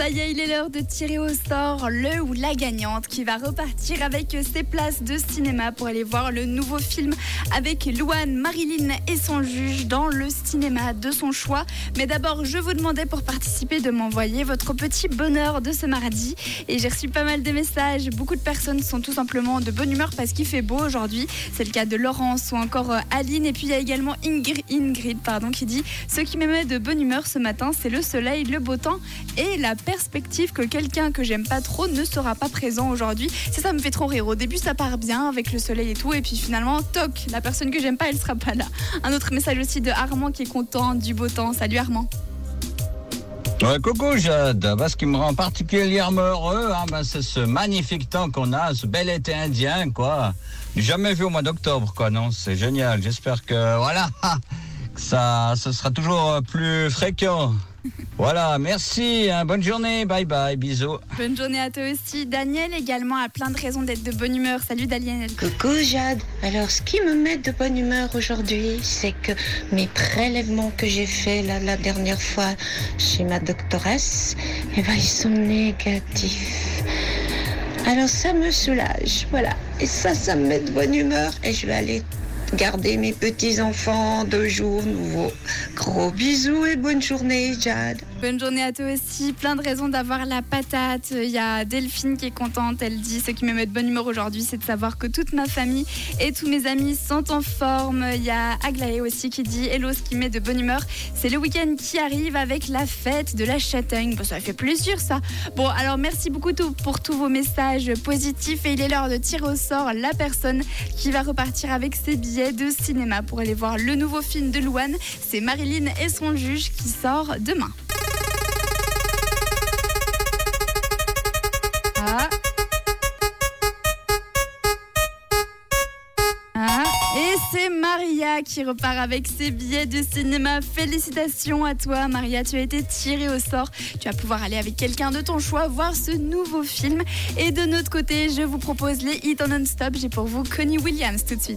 Ça y est, il est l'heure de tirer au sort le ou la gagnante qui va repartir avec ses places de cinéma pour aller voir le nouveau film avec Louane, Marilyn et son juge dans le cinéma de son choix. Mais d'abord, je vous demandais pour participer de m'envoyer votre petit bonheur de ce mardi. Et j'ai reçu pas mal de messages. Beaucoup de personnes sont tout simplement de bonne humeur parce qu'il fait beau aujourd'hui. C'est le cas de Laurence ou encore euh, Aline. Et puis il y a également Ingrid, pardon, qui dit Ce qui me met de bonne humeur ce matin, c'est le soleil, le beau temps et la perspective que quelqu'un que j'aime pas trop ne sera pas présent aujourd'hui. Ça, ça me fait trop rire. Au début, ça part bien avec le soleil et tout, et puis finalement, toc, la personne que j'aime pas, elle sera pas là. Un autre message aussi de Armand qui est content du beau temps. Salut Armand. Ouais, coucou Jade, ce qui me rend particulièrement heureux, hein, bah, c'est ce magnifique temps qu'on a, ce bel été indien, quoi. Jamais vu au mois d'octobre, quoi, non, c'est génial. J'espère que, voilà, ça, ce sera toujours euh, plus fréquent. Voilà, merci, hein, bonne journée, bye bye, bisous. Bonne journée à toi aussi. Daniel également a plein de raisons d'être de bonne humeur. Salut Daniel. Coucou Jade. Alors ce qui me met de bonne humeur aujourd'hui, c'est que mes prélèvements que j'ai faits la, la dernière fois chez ma doctoresse, eh ben, ils sont négatifs. Alors ça me soulage, voilà. Et ça, ça me met de bonne humeur et je vais aller garder mes petits-enfants deux jours nouveaux. Gros bisous et bonne journée Jade. Bonne journée à toi aussi. Plein de raisons d'avoir la patate. Il y a Delphine qui est contente. Elle dit Ce qui me met de bonne humeur aujourd'hui, c'est de savoir que toute ma famille et tous mes amis sont en forme. Il y a Aglaé aussi qui dit Hello, ce qui me met de bonne humeur, c'est le week-end qui arrive avec la fête de la châtaigne. Bon, ça fait plaisir ça. Bon, alors merci beaucoup pour tous vos messages positifs. Et il est l'heure de tirer au sort la personne qui va repartir avec ses de cinéma pour aller voir le nouveau film de Louane. C'est Marilyn et son juge qui sort demain. Ah. Ah, et c'est Maria qui repart avec ses billets de cinéma. Félicitations à toi, Maria. Tu as été tirée au sort. Tu vas pouvoir aller avec quelqu'un de ton choix voir ce nouveau film. Et de notre côté, je vous propose les hits en non-stop. J'ai pour vous Connie Williams tout de suite.